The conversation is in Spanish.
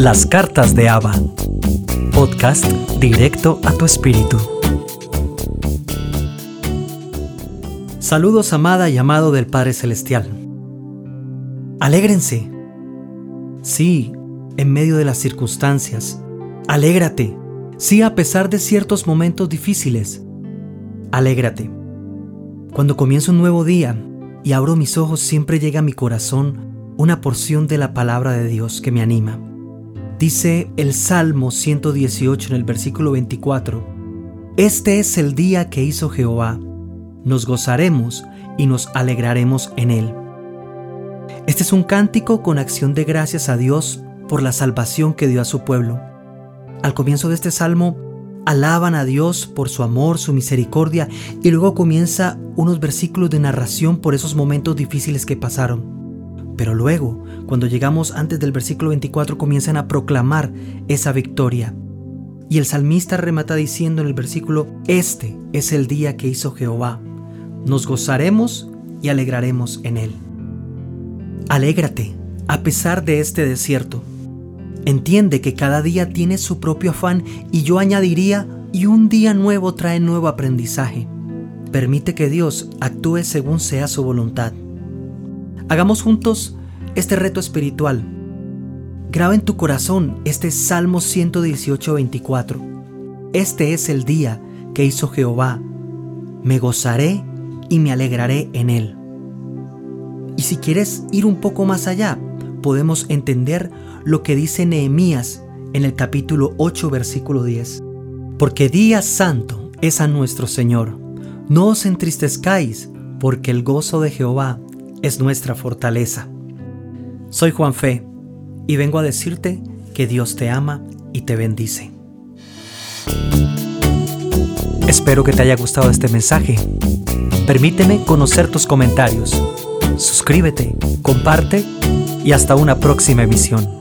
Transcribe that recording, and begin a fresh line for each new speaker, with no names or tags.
Las cartas de Ava. Podcast directo a tu espíritu. Saludos amada y amado del Padre Celestial. Alégrense. Sí, en medio de las circunstancias. Alégrate. Sí, a pesar de ciertos momentos difíciles. Alégrate. Cuando comienzo un nuevo día y abro mis ojos siempre llega a mi corazón una porción de la palabra de Dios que me anima. Dice el Salmo 118 en el versículo 24, Este es el día que hizo Jehová, nos gozaremos y nos alegraremos en él. Este es un cántico con acción de gracias a Dios por la salvación que dio a su pueblo. Al comienzo de este salmo, alaban a Dios por su amor, su misericordia, y luego comienza unos versículos de narración por esos momentos difíciles que pasaron. Pero luego, cuando llegamos antes del versículo 24, comienzan a proclamar esa victoria. Y el salmista remata diciendo en el versículo, Este es el día que hizo Jehová. Nos gozaremos y alegraremos en él. Alégrate, a pesar de este desierto. Entiende que cada día tiene su propio afán y yo añadiría, y un día nuevo trae nuevo aprendizaje. Permite que Dios actúe según sea su voluntad. Hagamos juntos este reto espiritual. Graba en tu corazón este Salmo 118, 24. Este es el día que hizo Jehová. Me gozaré y me alegraré en él. Y si quieres ir un poco más allá, podemos entender lo que dice Nehemías en el capítulo 8, versículo 10. Porque día santo es a nuestro Señor. No os entristezcáis, porque el gozo de Jehová es nuestra fortaleza. Soy Juan Fe y vengo a decirte que Dios te ama y te bendice. Espero que te haya gustado este mensaje. Permíteme conocer tus comentarios. Suscríbete, comparte y hasta una próxima emisión.